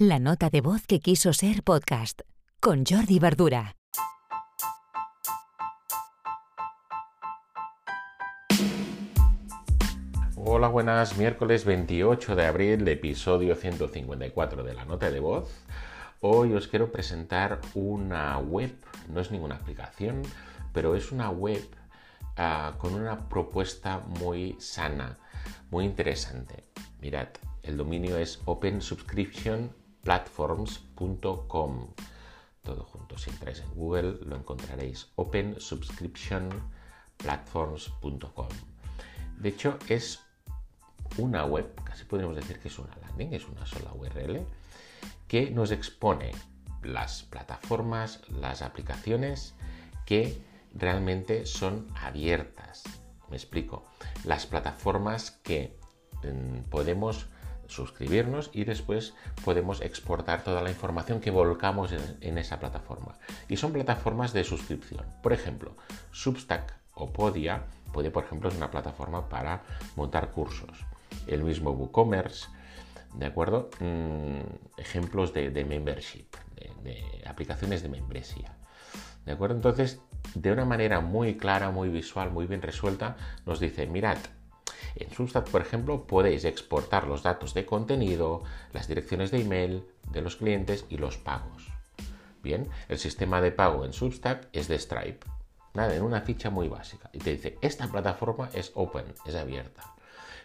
La nota de voz que quiso ser podcast con Jordi Verdura. Hola, buenas, miércoles 28 de abril, episodio 154 de la nota de voz. Hoy os quiero presentar una web, no es ninguna aplicación, pero es una web ah, con una propuesta muy sana, muy interesante. Mirad, el dominio es opensubscriptionplatforms.com. Todo junto, si entráis en Google lo encontraréis. opensubscriptionplatforms.com. De hecho, es una web, casi podríamos decir que es una landing, es una sola URL, que nos expone las plataformas, las aplicaciones que realmente son abiertas. Me explico. Las plataformas que mm, podemos suscribirnos y después podemos exportar toda la información que volcamos en, esa plataforma. Y son plataformas de suscripción. Por ejemplo, Substack o Podia, Podia por ejemplo es una plataforma para montar cursos. El mismo WooCommerce, ¿de acuerdo? Mm, ejemplos de, membership, de, aplicaciones de membresía. ¿De acuerdo? Entonces, de una manera muy clara, muy visual, muy bien resuelta, nos dice, mirad, en Substack, por ejemplo, podéis exportar los datos de contenido, las direcciones de email de los clientes y los pagos. Bien, el sistema de pago en Substack es de Stripe. Nada, en una ficha muy básica. Y te dice, esta plataforma es open, es abierta.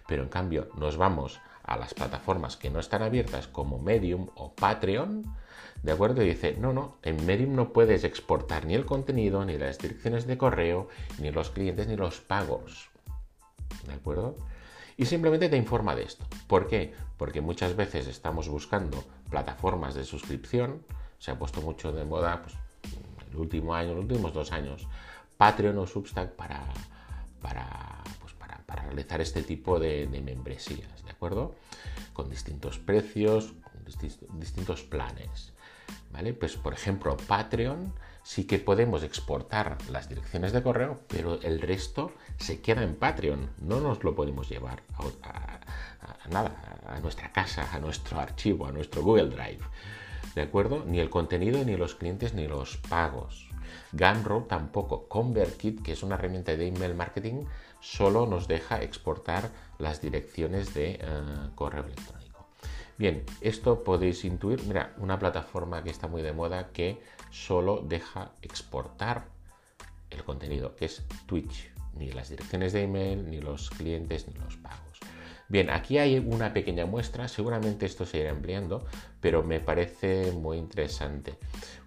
Pero en cambio, nos vamos a las plataformas que no están abiertas como Medium o Patreon, ¿de acuerdo? Y dice, no, no, en Medium no puedes exportar ni el contenido, ni las direcciones de correo, ni los clientes, ni los pagos. ¿De acuerdo? Y simplemente te informa de esto. ¿Por qué? Porque muchas veces estamos buscando plataformas de suscripción, se ha puesto mucho de moda pues, el último año, los últimos dos años, Patreon o Substack para, para, pues, para, realizar este tipo de, membresías, ¿de acuerdo? Con distintos precios, con distintos planes. ¿Vale? Pues por ejemplo, Patreon sí que podemos exportar las direcciones de correo, pero el resto se queda en Patreon. No nos lo podemos llevar a, nada, a nuestra casa, a nuestro archivo, a nuestro Google Drive. ¿De acuerdo? Ni el contenido, ni los clientes, ni los pagos. Gumroad tampoco. ConvertKit, que es una herramienta de email marketing, solo nos deja exportar las direcciones de eh, correo electrónico. Bien, esto podéis intuir, mira, una plataforma que está muy de moda que solo deja exportar el contenido, que es Twitch. Ni las direcciones de email, ni los clientes, ni los pagos. Bien, aquí hay una pequeña muestra, seguramente esto se irá ampliando, pero me parece muy interesante.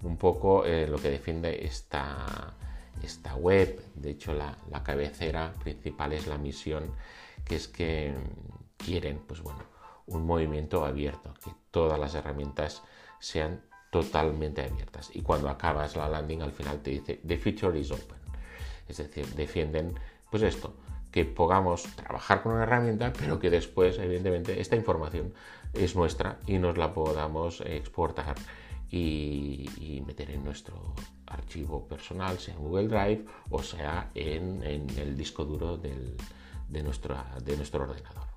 Un poco eh, lo que defiende esta, esta web, de hecho la, la cabecera principal es la misión, que es que quieren, pues bueno, un movimiento abierto, que todas las herramientas sean totalmente abiertas. Y cuando acabas la landing al final te dice The future is open. Es decir, defienden pues esto, que podamos trabajar con una herramienta, pero que después, evidentemente, esta información es nuestra y nos la podamos exportar y, meter en nuestro archivo personal, sea en Google Drive o sea en, el disco duro de, de nuestro ordenador.